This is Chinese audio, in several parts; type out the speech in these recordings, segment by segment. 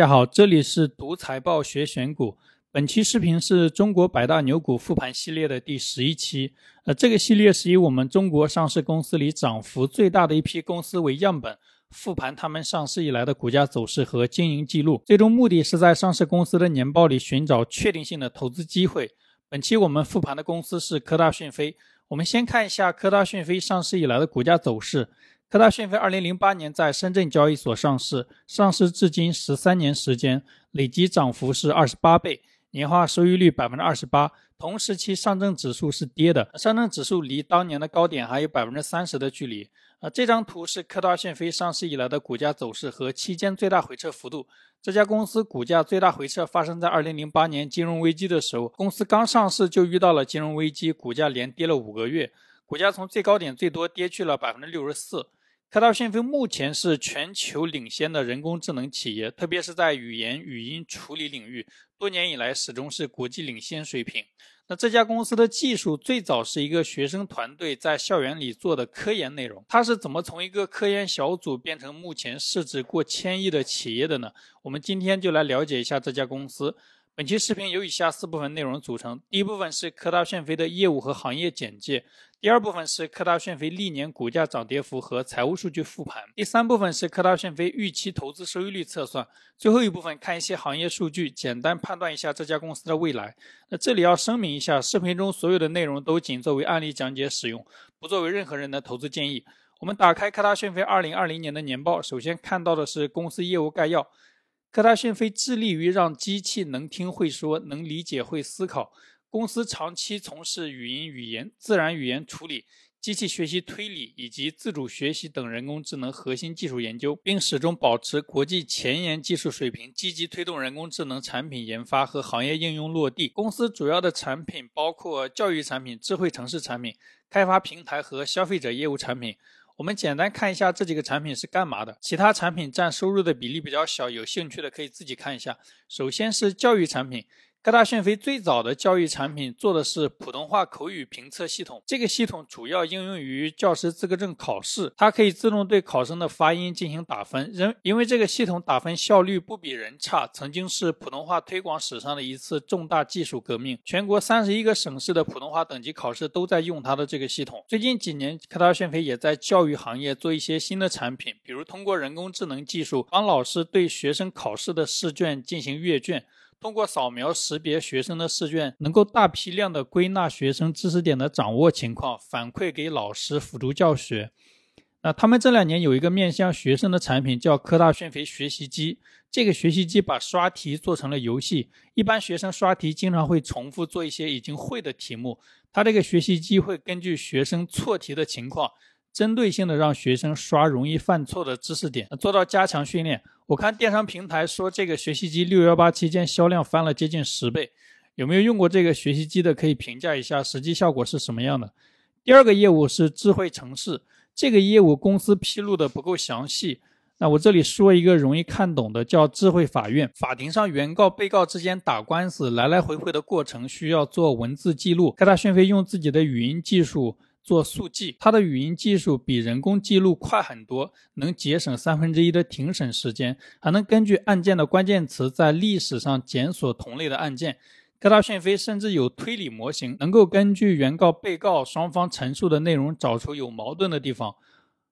大家好，这里是读财报学选股。本期视频是中国百大牛股复盘系列的第十一期。呃，这个系列是以我们中国上市公司里涨幅最大的一批公司为样本，复盘他们上市以来的股价走势和经营记录。最终目的是在上市公司的年报里寻找确定性的投资机会。本期我们复盘的公司是科大讯飞。我们先看一下科大讯飞上市以来的股价走势。科大讯飞二零零八年在深圳交易所上市，上市至今十三年时间，累计涨幅是二十八倍，年化收益率百分之二十八。同时期上证指数是跌的，上证指数离当年的高点还有百分之三十的距离。啊，这张图是科大讯飞上市以来的股价走势和期间最大回撤幅度。这家公司股价最大回撤发生在二零零八年金融危机的时候，公司刚上市就遇到了金融危机，股价连跌了五个月，股价从最高点最多跌去了百分之六十四。科大讯飞目前是全球领先的人工智能企业，特别是在语言语音处理领域，多年以来始终是国际领先水平。那这家公司的技术最早是一个学生团队在校园里做的科研内容，它是怎么从一个科研小组变成目前市值过千亿的企业的呢？我们今天就来了解一下这家公司。本期视频由以下四部分内容组成：第一部分是科大讯飞的业务和行业简介；第二部分是科大讯飞历年股价涨跌幅和财务数据复盘；第三部分是科大讯飞预期投资收益率测算；最后一部分看一些行业数据，简单判断一下这家公司的未来。那这里要声明一下，视频中所有的内容都仅作为案例讲解使用，不作为任何人的投资建议。我们打开科大讯飞二零二零年的年报，首先看到的是公司业务概要。科大讯飞致力于让机器能听会说、能理解会思考。公司长期从事语音语言、自然语言处理、机器学习推理以及自主学习等人工智能核心技术研究，并始终保持国际前沿技术水平，积极推动人工智能产品研发和行业应用落地。公司主要的产品包括教育产品、智慧城市产品、开发平台和消费者业务产品。我们简单看一下这几个产品是干嘛的，其他产品占收入的比例比较小，有兴趣的可以自己看一下。首先是教育产品。科大讯飞最早的教育产品做的是普通话口语评测系统，这个系统主要应用于教师资格证考试，它可以自动对考生的发音进行打分。人因为这个系统打分效率不比人差，曾经是普通话推广史上的一次重大技术革命。全国三十一个省市的普通话等级考试都在用它的这个系统。最近几年，科大讯飞也在教育行业做一些新的产品，比如通过人工智能技术帮老师对学生考试的试卷进行阅卷。通过扫描识别学生的试卷，能够大批量的归纳学生知识点的掌握情况，反馈给老师辅助教学。那他们这两年有一个面向学生的产品，叫科大讯飞学习机。这个学习机把刷题做成了游戏，一般学生刷题经常会重复做一些已经会的题目，它这个学习机会根据学生错题的情况。针对性的让学生刷容易犯错的知识点，做到加强训练。我看电商平台说这个学习机六幺八期间销量翻了接近十倍，有没有用过这个学习机的可以评价一下实际效果是什么样的？第二个业务是智慧城市，这个业务公司披露的不够详细。那我这里说一个容易看懂的，叫智慧法院。法庭上原告被告之间打官司来来回回的过程需要做文字记录，科大讯飞用自己的语音技术。做速记，它的语音技术比人工记录快很多，能节省三分之一的庭审时间，还能根据案件的关键词在历史上检索同类的案件。科大讯飞甚至有推理模型，能够根据原告、被告双方陈述的内容找出有矛盾的地方，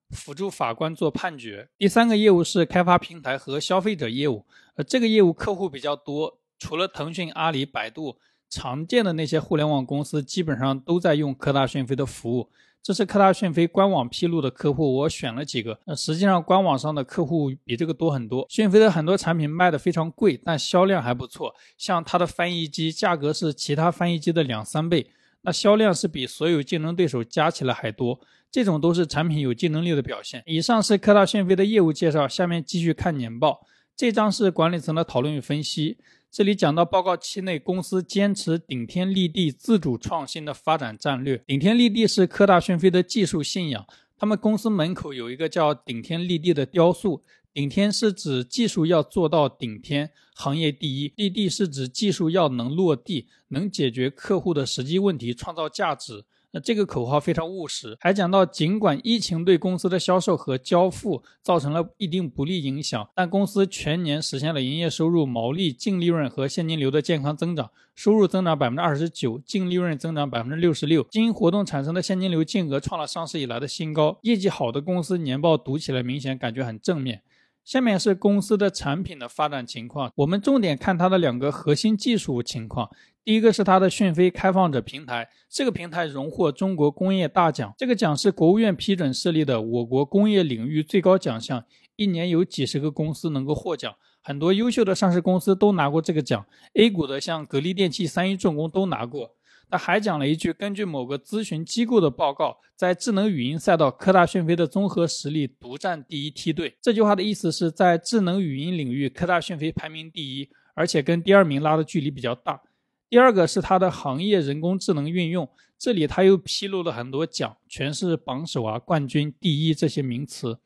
辅助法官做判决。第三个业务是开发平台和消费者业务，呃，这个业务客户比较多，除了腾讯、阿里、百度。常见的那些互联网公司基本上都在用科大讯飞的服务，这是科大讯飞官网披露的客户，我选了几个。那实际上官网上的客户比这个多很多。讯飞的很多产品卖的非常贵，但销量还不错。像它的翻译机，价格是其他翻译机的两三倍，那销量是比所有竞争对手加起来还多。这种都是产品有竞争力的表现。以上是科大讯飞的业务介绍，下面继续看年报。这张是管理层的讨论与分析。这里讲到报告期内，公司坚持顶天立地、自主创新的发展战略。顶天立地是科大讯飞的技术信仰。他们公司门口有一个叫“顶天立地”的雕塑。顶天是指技术要做到顶天，行业第一；立地是指技术要能落地，能解决客户的实际问题，创造价值。那，这个口号非常务实，还讲到，尽管疫情对公司的销售和交付造成了一定不利影响，但公司全年实现了营业收入、毛利、净利润和现金流的健康增长，收入增长百分之二十九，净利润增长百分之六十六，经营活动产生的现金流净额创了上市以来的新高，业绩好的公司年报读起来明显感觉很正面。下面是公司的产品的发展情况，我们重点看它的两个核心技术情况。第一个是它的讯飞开放者平台，这个平台荣获中国工业大奖，这个奖是国务院批准设立的我国工业领域最高奖项，一年有几十个公司能够获奖，很多优秀的上市公司都拿过这个奖，A 股的像格力电器、三一重工都拿过。他还讲了一句：“根据某个咨询机构的报告，在智能语音赛道，科大讯飞的综合实力独占第一梯队。”这句话的意思是在智能语音领域，科大讯飞排名第一，而且跟第二名拉的距离比较大。第二个是它的行业人工智能运用，这里他又披露了很多奖，全是榜首啊、冠军、第一这些名词。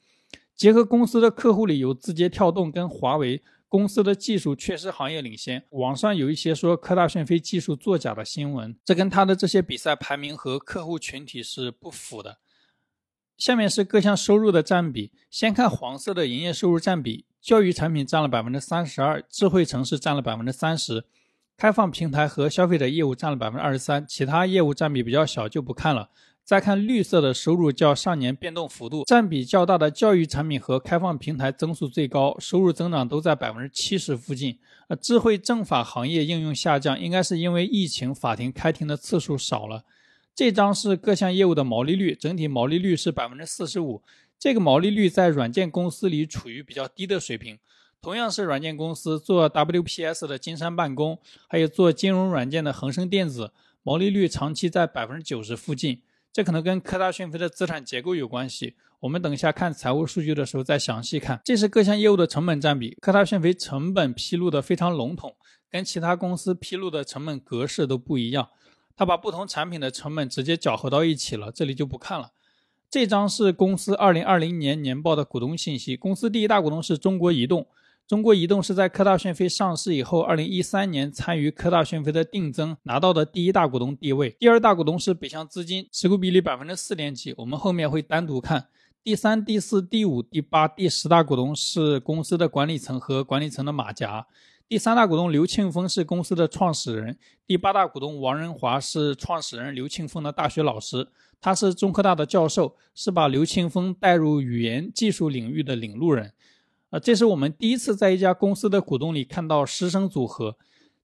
结合公司的客户里有字节跳动跟华为。公司的技术确实行业领先，网上有一些说科大讯飞技术作假的新闻，这跟他的这些比赛排名和客户群体是不符的。下面是各项收入的占比，先看黄色的营业收入占比，教育产品占了百分之三十二，智慧城市占了百分之三十，开放平台和消费者业务占了百分之二十三，其他业务占比比较小就不看了。再看绿色的收入较上年变动幅度占比较大的教育产品和开放平台增速最高，收入增长都在百分之七十附近。呃，智慧政法行业应用下降，应该是因为疫情法庭开庭的次数少了。这张是各项业务的毛利率，整体毛利率是百分之四十五，这个毛利率在软件公司里处于比较低的水平。同样是软件公司做 WPS 的金山办公，还有做金融软件的恒生电子，毛利率长期在百分之九十附近。这可能跟科大讯飞的资产结构有关系，我们等一下看财务数据的时候再详细看。这是各项业务的成本占比，科大讯飞成本披露的非常笼统，跟其他公司披露的成本格式都不一样。他把不同产品的成本直接搅和到一起了，这里就不看了。这张是公司二零二零年年报的股东信息，公司第一大股东是中国移动。中国移动是在科大讯飞上市以后，二零一三年参与科大讯飞的定增拿到的第一大股东地位。第二大股东是北向资金，持股比例百分之四点几，我们后面会单独看。第三、第四、第五、第八、第十大股东是公司的管理层和管理层的马甲。第三大股东刘庆峰是公司的创始人，第八大股东王仁华是创始人刘庆峰的大学老师，他是中科大的教授，是把刘庆峰带入语言技术领域的领路人。啊，这是我们第一次在一家公司的股东里看到师生组合。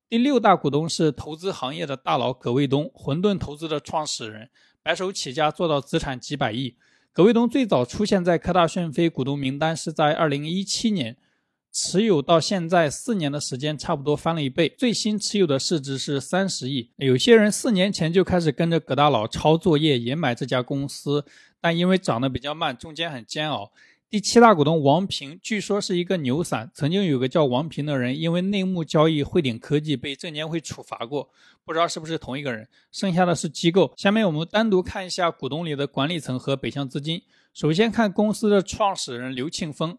第六大股东是投资行业的大佬葛卫东，混沌投资的创始人，白手起家做到资产几百亿。葛卫东最早出现在科大讯飞股东名单是在二零一七年，持有到现在四年的时间，差不多翻了一倍。最新持有的市值是三十亿。有些人四年前就开始跟着葛大佬抄作业，也买这家公司，但因为涨得比较慢，中间很煎熬。第七大股东王平，据说是一个牛散。曾经有个叫王平的人，因为内幕交易汇顶科技被证监会处罚过，不知道是不是同一个人。剩下的是机构。下面我们单独看一下股东里的管理层和北向资金。首先看公司的创始人刘庆峰。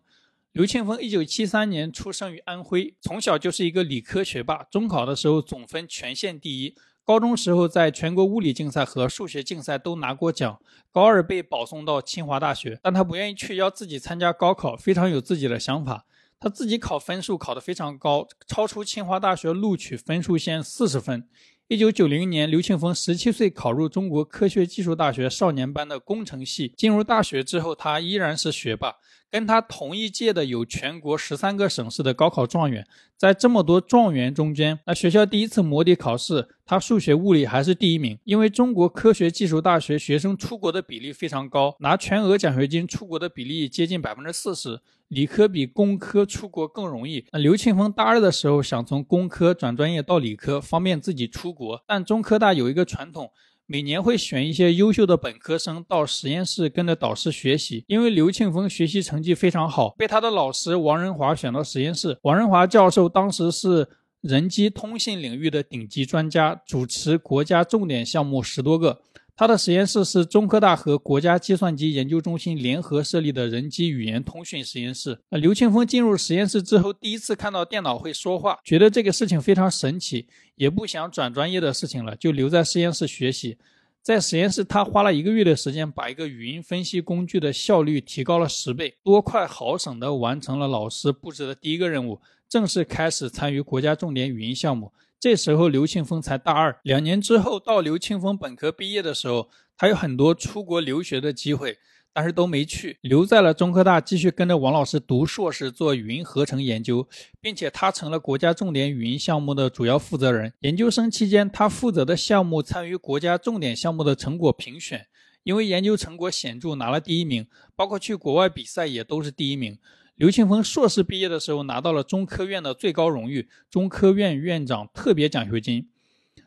刘庆峰一九七三年出生于安徽，从小就是一个理科学霸，中考的时候总分全县第一。高中时候，在全国物理竞赛和数学竞赛都拿过奖。高二被保送到清华大学，但他不愿意去，要自己参加高考，非常有自己的想法。他自己考分数考得非常高，超出清华大学录取分数线四十分。一九九零年，刘庆峰十七岁考入中国科学技术大学少年班的工程系。进入大学之后，他依然是学霸。跟他同一届的有全国十三个省市的高考状元，在这么多状元中间，那学校第一次模拟考试，他数学、物理还是第一名。因为中国科学技术大学学生出国的比例非常高，拿全额奖学金出国的比例接近百分之四十，理科比工科出国更容易。那刘庆峰大二的时候想从工科转专业到理科，方便自己出国，但中科大有一个传统。每年会选一些优秀的本科生到实验室跟着导师学习，因为刘庆峰学习成绩非常好，被他的老师王仁华选到实验室。王仁华教授当时是人机通信领域的顶级专家，主持国家重点项目十多个。他的实验室是中科大和国家计算机研究中心联合设立的人机语言通讯实验室。刘庆峰进入实验室之后，第一次看到电脑会说话，觉得这个事情非常神奇，也不想转专业的事情了，就留在实验室学习。在实验室，他花了一个月的时间，把一个语音分析工具的效率提高了十倍，多快好省地完成了老师布置的第一个任务，正式开始参与国家重点语音项目。这时候，刘庆峰才大二。两年之后，到刘庆峰本科毕业的时候，他有很多出国留学的机会。但是都没去，留在了中科大，继续跟着王老师读硕士，做语音合成研究，并且他成了国家重点语音项目的主要负责人。研究生期间，他负责的项目参与国家重点项目的成果评选，因为研究成果显著，拿了第一名，包括去国外比赛也都是第一名。刘庆峰硕士毕业的时候，拿到了中科院的最高荣誉——中科院院长特别奖学金。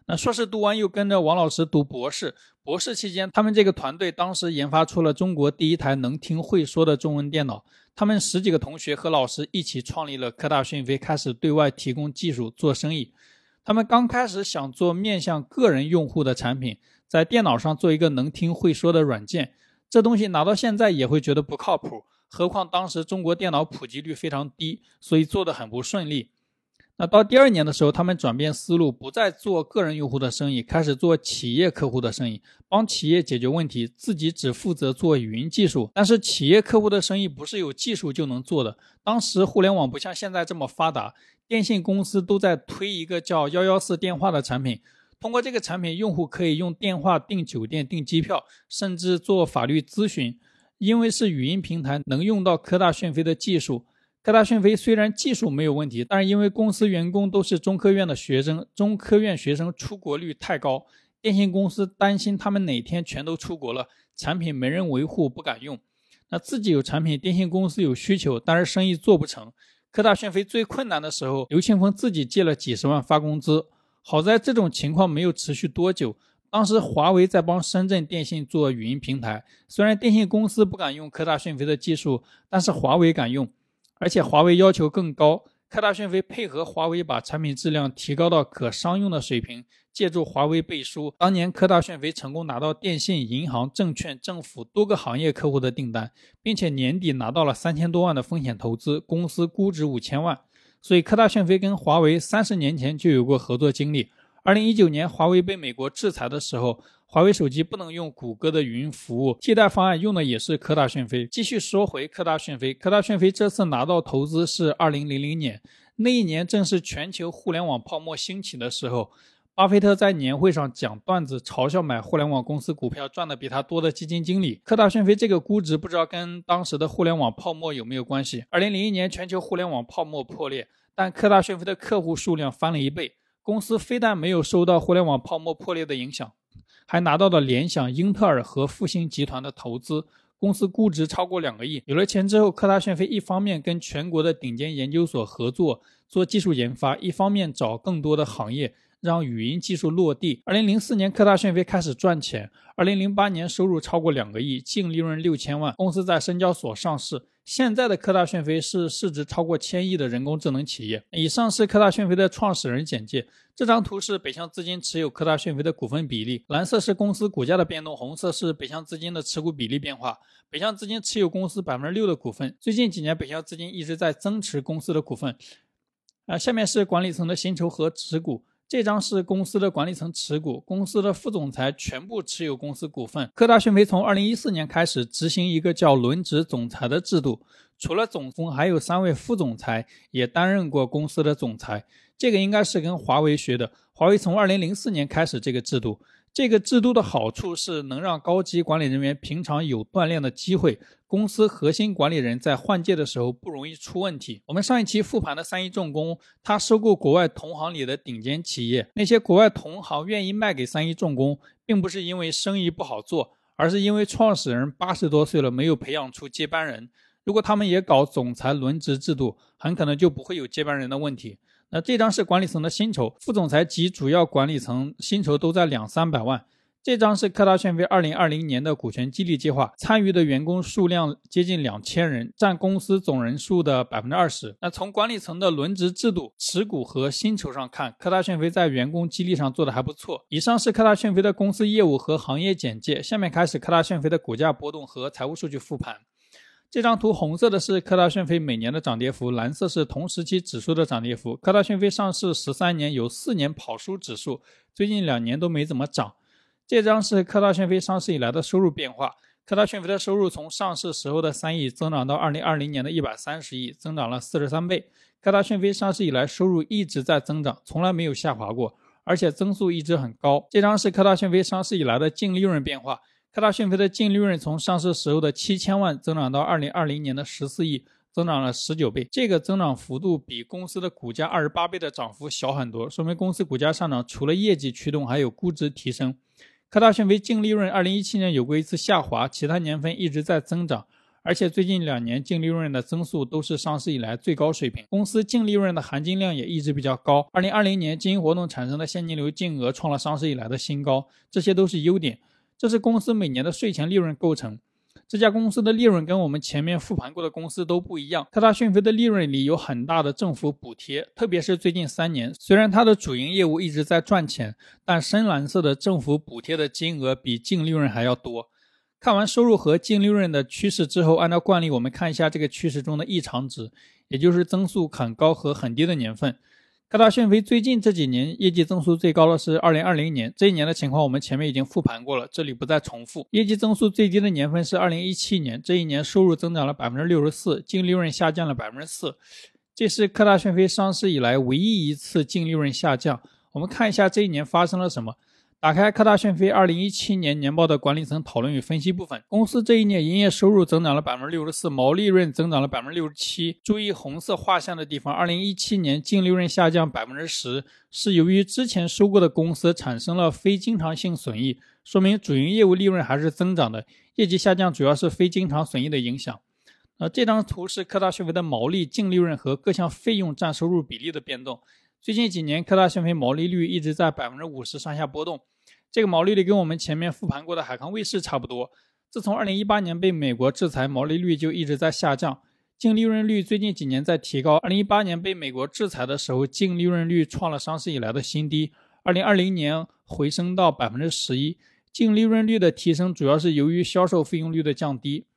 那硕士读完，又跟着王老师读博士。博士期间，他们这个团队当时研发出了中国第一台能听会说的中文电脑。他们十几个同学和老师一起创立了科大讯飞，开始对外提供技术做生意。他们刚开始想做面向个人用户的产品，在电脑上做一个能听会说的软件。这东西拿到现在也会觉得不靠谱，何况当时中国电脑普及率非常低，所以做的很不顺利。那到第二年的时候，他们转变思路，不再做个人用户的生意，开始做企业客户的生意，帮企业解决问题，自己只负责做语音技术。但是企业客户的生意不是有技术就能做的。当时互联网不像现在这么发达，电信公司都在推一个叫幺幺四电话的产品，通过这个产品，用户可以用电话订酒店、订机票，甚至做法律咨询。因为是语音平台，能用到科大讯飞的技术。科大讯飞虽然技术没有问题，但是因为公司员工都是中科院的学生，中科院学生出国率太高，电信公司担心他们哪天全都出国了，产品没人维护，不敢用。那自己有产品，电信公司有需求，但是生意做不成。科大讯飞最困难的时候，刘庆峰自己借了几十万发工资。好在这种情况没有持续多久，当时华为在帮深圳电信做语音平台，虽然电信公司不敢用科大讯飞的技术，但是华为敢用。而且华为要求更高，科大讯飞配合华为把产品质量提高到可商用的水平，借助华为背书，当年科大讯飞成功拿到电信、银行、证券、政府多个行业客户的订单，并且年底拿到了三千多万的风险投资，公司估值五千万。所以科大讯飞跟华为三十年前就有过合作经历。二零一九年华为被美国制裁的时候。华为手机不能用谷歌的语音服务，替代方案用的也是科大讯飞。继续说回科大讯飞，科大讯飞这次拿到投资是二零零零年，那一年正是全球互联网泡沫兴起的时候。巴菲特在年会上讲段子，嘲笑买互联网公司股票赚的比他多的基金经理。科大讯飞这个估值不知道跟当时的互联网泡沫有没有关系？二零零一年全球互联网泡沫破裂，但科大讯飞的客户数量翻了一倍，公司非但没有受到互联网泡沫破裂的影响。还拿到了联想、英特尔和复星集团的投资，公司估值超过两个亿。有了钱之后，科大讯飞一方面跟全国的顶尖研究所合作做技术研发，一方面找更多的行业让语音技术落地。二零零四年，科大讯飞开始赚钱。二零零八年，收入超过两个亿，净利润六千万。公司在深交所上市。现在的科大讯飞是市值超过千亿的人工智能企业。以上是科大讯飞的创始人简介。这张图是北向资金持有科大讯飞的股份比例，蓝色是公司股价的变动，红色是北向资金的持股比例变化。北向资金持有公司百分之六的股份，最近几年北向资金一直在增持公司的股份。啊，下面是管理层的薪酬和持股。这张是公司的管理层持股，公司的副总裁全部持有公司股份。科大讯飞从二零一四年开始执行一个叫轮值总裁的制度，除了总工，还有三位副总裁也担任过公司的总裁。这个应该是跟华为学的，华为从二零零四年开始这个制度。这个制度的好处是能让高级管理人员平常有锻炼的机会，公司核心管理人在换届的时候不容易出问题。我们上一期复盘的三一重工，他收购国外同行里的顶尖企业，那些国外同行愿意卖给三一重工，并不是因为生意不好做，而是因为创始人八十多岁了没有培养出接班人。如果他们也搞总裁轮值制度，很可能就不会有接班人的问题。那这张是管理层的薪酬，副总裁及主要管理层薪酬都在两三百万。这张是科大讯飞二零二零年的股权激励计划，参与的员工数量接近两千人，占公司总人数的百分之二十。那从管理层的轮值制度、持股和薪酬上看，科大讯飞在员工激励上做的还不错。以上是科大讯飞的公司业务和行业简介，下面开始科大讯飞的股价波动和财务数据复盘。这张图红色的是科大讯飞每年的涨跌幅，蓝色是同时期指数的涨跌幅。科大讯飞上市十三年，有四年跑输指数，最近两年都没怎么涨。这张是科大讯飞上市以来的收入变化。科大讯飞的收入从上市时候的三亿增长到二零二零年的一百三十亿，增长了四十三倍。科大讯飞上市以来收入一直在增长，从来没有下滑过，而且增速一直很高。这张是科大讯飞上市以来的净利润变化。科大讯飞的净利润从上市时候的七千万增长到二零二零年的十四亿。增长了十九倍，这个增长幅度比公司的股价二十八倍的涨幅小很多，说明公司股价上涨除了业绩驱动，还有估值提升。科大讯飞净利润二零一七年有过一次下滑，其他年份一直在增长，而且最近两年净利润的增速都是上市以来最高水平。公司净利润的含金量也一直比较高。二零二零年经营活动产生的现金流净额创了上市以来的新高，这些都是优点。这是公司每年的税前利润构成。这家公司的利润跟我们前面复盘过的公司都不一样。科大讯飞的利润里有很大的政府补贴，特别是最近三年，虽然它的主营业务一直在赚钱，但深蓝色的政府补贴的金额比净利润还要多。看完收入和净利润的趋势之后，按照惯例，我们看一下这个趋势中的异常值，也就是增速很高和很低的年份。科大讯飞最近这几年业绩增速最高的是二零二零年，这一年的情况我们前面已经复盘过了，这里不再重复。业绩增速最低的年份是二零一七年，这一年收入增长了百分之六十四，净利润下降了百分之四，这是科大讯飞上市以来唯一一次净利润下降。我们看一下这一年发生了什么。打开科大讯飞二零一七年年报的管理层讨论与分析部分，公司这一年营业收入增长了百分之六十四，毛利润增长了百分之六十七。注意红色画像的地方，二零一七年净利润下降百分之十，是由于之前收购的公司产生了非经常性损益，说明主营业务利润还是增长的，业绩下降主要是非经常损益的影响。那这张图是科大讯飞的毛利、净利润和各项费用占收入比例的变动。最近几年，科大讯飞毛利率一直在百分之五十上下波动。这个毛利率跟我们前面复盘过的海康卫视差不多。自从2018年被美国制裁，毛利率就一直在下降。净利润率最近几年在提高。2018年被美国制裁的时候，净利润率创了上市以来的新低。2020年回升到百分之十一。净利润率的提升主要是由于销售费用率的降低。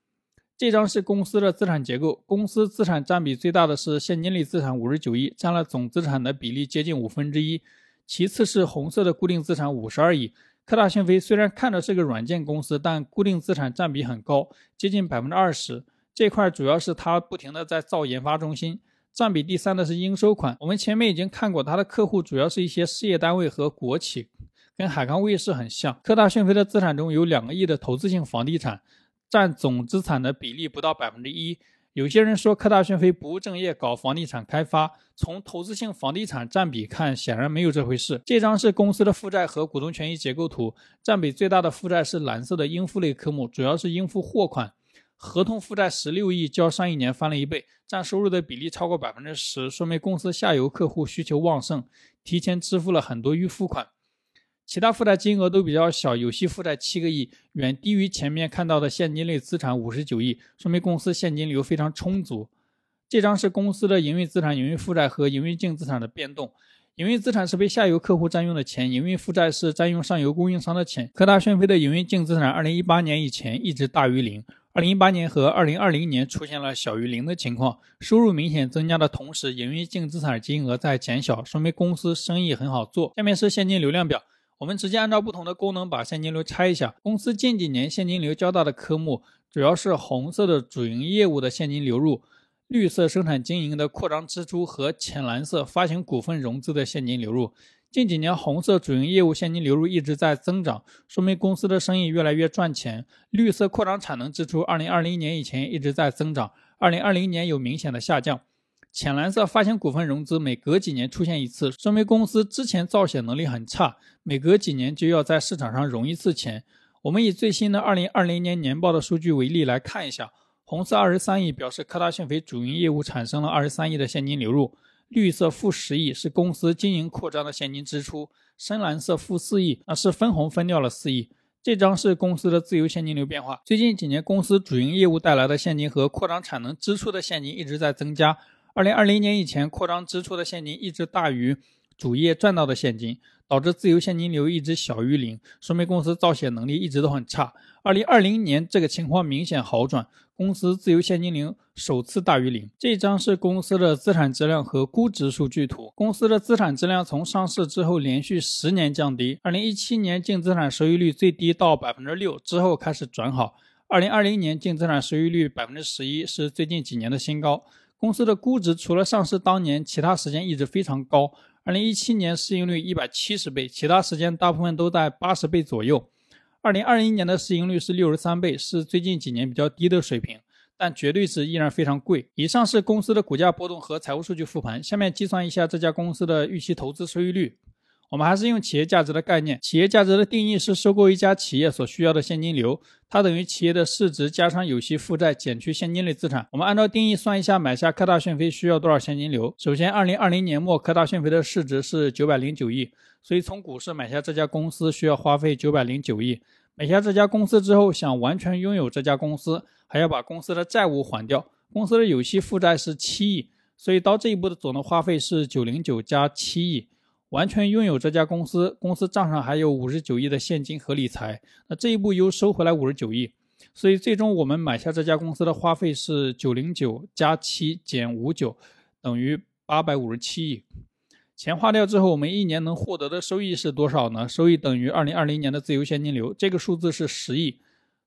这张是公司的资产结构，公司资产占比最大的是现金类资产五十九亿，占了总资产的比例接近五分之一。其次是红色的固定资产五十二亿。科大讯飞虽然看着是个软件公司，但固定资产占比很高，接近百分之二十。这块主要是它不停的在造研发中心。占比第三的是应收款，我们前面已经看过，它的客户主要是一些事业单位和国企，跟海康卫视很像。科大讯飞的资产中有两个亿的投资性房地产，占总资产的比例不到百分之一。有些人说科大讯飞不务正业，搞房地产开发。从投资性房地产占比看，显然没有这回事。这张是公司的负债和股东权益结构图，占比最大的负债是蓝色的应付类科目，主要是应付货款。合同负债十六亿，较上一年翻了一倍，占收入的比例超过百分之十，说明公司下游客户需求旺盛，提前支付了很多预付款。其他负债金额都比较小，有息负债七个亿，远低于前面看到的现金类资产五十九亿，说明公司现金流非常充足。这张是公司的营运资产、营运负债和营运净资产的变动。营运资产是被下游客户占用的钱，营运负债是占用上游供应商的钱。科大讯飞的营运净资产，二零一八年以前一直大于零，二零一八年和二零二零年出现了小于零的情况。收入明显增加的同时，营运净资产金额在减小，说明公司生意很好做。下面是现金流量表。我们直接按照不同的功能把现金流拆一下。公司近几年现金流较大的科目主要是红色的主营业务的现金流入，绿色生产经营的扩张支出和浅蓝色发行股份融资的现金流入。近几年红色主营业务现金流入一直在增长，说明公司的生意越来越赚钱。绿色扩张产能支出，二零二零年以前一直在增长，二零二零年有明显的下降。浅蓝色发行股份融资每隔几年出现一次，说明公司之前造血能力很差，每隔几年就要在市场上融一次钱。我们以最新的二零二零年年报的数据为例来看一下，红色二十三亿表示科大讯飞主营业务产生了二十三亿的现金流入，绿色负十亿是公司经营扩张的现金支出，深蓝色负四亿那是分红分掉了四亿。这张是公司的自由现金流变化，最近几年公司主营业务带来的现金和扩张产能支出的现金一直在增加。二零二零年以前，扩张支出的现金一直大于主业赚到的现金，导致自由现金流一直小于零，说明公司造血能力一直都很差。二零二零年这个情况明显好转，公司自由现金流首次大于零。这张是公司的资产质量和估值数据图。公司的资产质量从上市之后连续十年降低，二零一七年净资产收益率最低到百分之六，之后开始转好。二零二零年净资产收益率百分之十一，是最近几年的新高。公司的估值除了上市当年，其他时间一直非常高。二零一七年市盈率一百七十倍，其他时间大部分都在八十倍左右。二零二一年的市盈率是六十三倍，是最近几年比较低的水平，但绝对是依然非常贵。以上是公司的股价波动和财务数据复盘，下面计算一下这家公司的预期投资收益率。我们还是用企业价值的概念。企业价值的定义是收购一家企业所需要的现金流，它等于企业的市值加上有息负债减去现金类资产。我们按照定义算一下，买下科大讯飞需要多少现金流？首先，二零二零年末科大讯飞的市值是九百零九亿，所以从股市买下这家公司需要花费九百零九亿。买下这家公司之后，想完全拥有这家公司，还要把公司的债务还掉。公司的有息负债是七亿，所以到这一步的总的花费是九零九加七亿。完全拥有这家公司，公司账上还有五十九亿的现金和理财，那这一步又收回来五十九亿，所以最终我们买下这家公司的花费是九零九加七减五九，等于八百五十七亿。钱花掉之后，我们一年能获得的收益是多少呢？收益等于二零二零年的自由现金流，这个数字是十亿。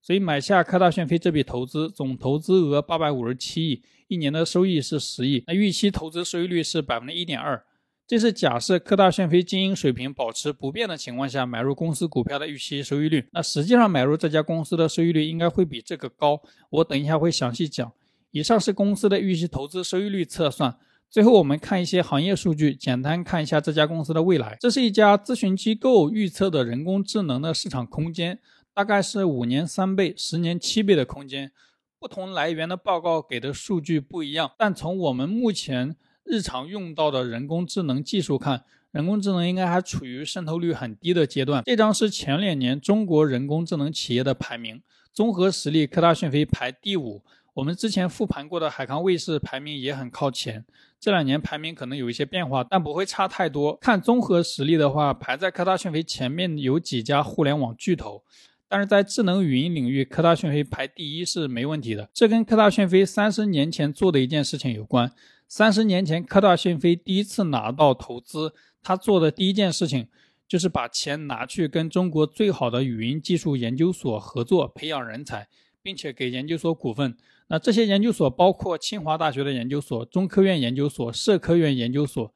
所以买下科大讯飞这笔投资，总投资额八百五十七亿，一年的收益是十亿，那预期投资收益率是百分之一点二。这是假设科大讯飞经营水平保持不变的情况下买入公司股票的预期收益率。那实际上买入这家公司的收益率应该会比这个高。我等一下会详细讲。以上是公司的预期投资收益率测算。最后我们看一些行业数据，简单看一下这家公司的未来。这是一家咨询机构预测的人工智能的市场空间，大概是五年三倍、十年七倍的空间。不同来源的报告给的数据不一样，但从我们目前。日常用到的人工智能技术看，人工智能应该还处于渗透率很低的阶段。这张是前两年中国人工智能企业的排名，综合实力，科大讯飞排第五。我们之前复盘过的海康卫视排名也很靠前。这两年排名可能有一些变化，但不会差太多。看综合实力的话，排在科大讯飞前面有几家互联网巨头，但是在智能语音领域，科大讯飞排第一是没问题的。这跟科大讯飞三十年前做的一件事情有关。三十年前，科大讯飞第一次拿到投资，他做的第一件事情就是把钱拿去跟中国最好的语音技术研究所合作，培养人才，并且给研究所股份。那这些研究所包括清华大学的研究所、中科院研究所、社科院研究所。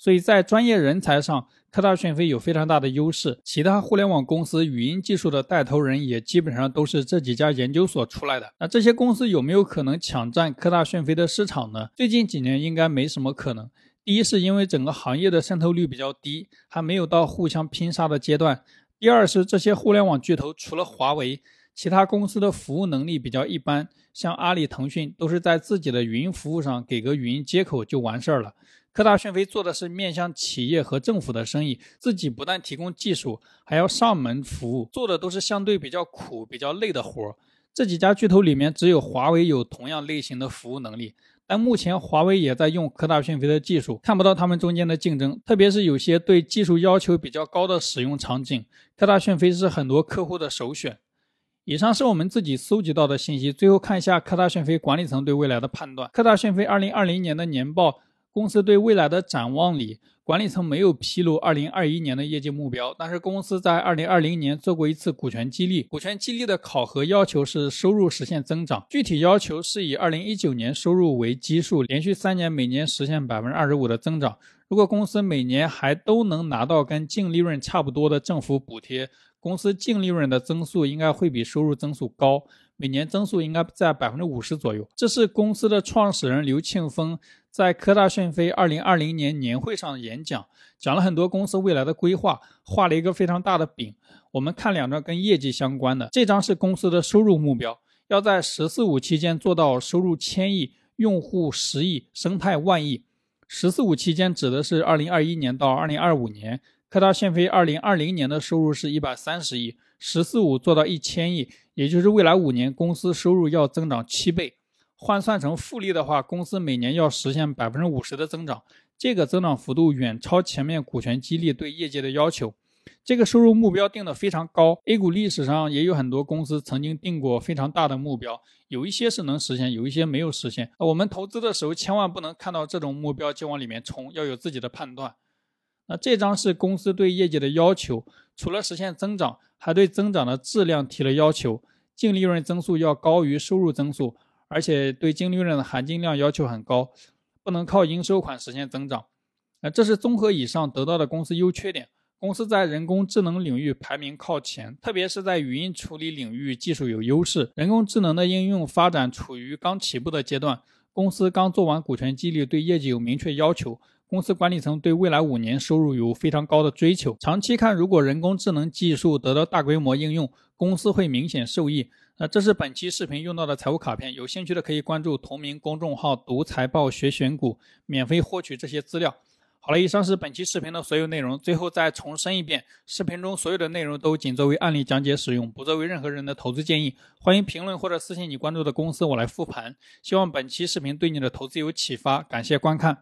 所以在专业人才上，科大讯飞有非常大的优势。其他互联网公司语音技术的带头人也基本上都是这几家研究所出来的。那这些公司有没有可能抢占科大讯飞的市场呢？最近几年应该没什么可能。第一是因为整个行业的渗透率比较低，还没有到互相拼杀的阶段。第二是这些互联网巨头除了华为，其他公司的服务能力比较一般，像阿里、腾讯都是在自己的语音服务上给个语音接口就完事儿了。科大讯飞做的是面向企业和政府的生意，自己不但提供技术，还要上门服务，做的都是相对比较苦、比较累的活儿。这几家巨头里面，只有华为有同样类型的服务能力，但目前华为也在用科大讯飞的技术，看不到他们中间的竞争。特别是有些对技术要求比较高的使用场景，科大讯飞是很多客户的首选。以上是我们自己搜集到的信息，最后看一下科大讯飞管理层对未来的判断。科大讯飞二零二零年的年报。公司对未来的展望里，管理层没有披露2021年的业绩目标，但是公司在2020年做过一次股权激励。股权激励的考核要求是收入实现增长，具体要求是以2019年收入为基数，连续三年每年实现百分之二十五的增长。如果公司每年还都能拿到跟净利润差不多的政府补贴，公司净利润的增速应该会比收入增速高。每年增速应该在百分之五十左右。这是公司的创始人刘庆峰在科大讯飞二零二零年年会上演讲，讲了很多公司未来的规划，画了一个非常大的饼。我们看两张跟业绩相关的，这张是公司的收入目标，要在“十四五”期间做到收入千亿、用户十亿、生态万亿。“十四五”期间指的是二零二一年到二零二五年。科大讯飞二零二零年的收入是一百三十亿，“十四五”做到一千亿。也就是未来五年公司收入要增长七倍，换算成复利的话，公司每年要实现百分之五十的增长，这个增长幅度远超前面股权激励对业绩的要求。这个收入目标定的非常高，A 股历史上也有很多公司曾经定过非常大的目标，有一些是能实现，有一些没有实现。我们投资的时候千万不能看到这种目标就往里面冲，要有自己的判断。那这张是公司对业绩的要求，除了实现增长，还对增长的质量提了要求，净利润增速要高于收入增速，而且对净利润的含金量要求很高，不能靠应收款实现增长。呃这是综合以上得到的公司优缺点。公司在人工智能领域排名靠前，特别是在语音处理领域技术有优势。人工智能的应用发展处于刚起步的阶段，公司刚做完股权激励，对业绩有明确要求。公司管理层对未来五年收入有非常高的追求。长期看，如果人工智能技术得到大规模应用，公司会明显受益。那这是本期视频用到的财务卡片，有兴趣的可以关注同名公众号“读财报学选股”，免费获取这些资料。好了，以上是本期视频的所有内容。最后再重申一遍，视频中所有的内容都仅作为案例讲解使用，不作为任何人的投资建议。欢迎评论或者私信你关注的公司，我来复盘。希望本期视频对你的投资有启发，感谢观看。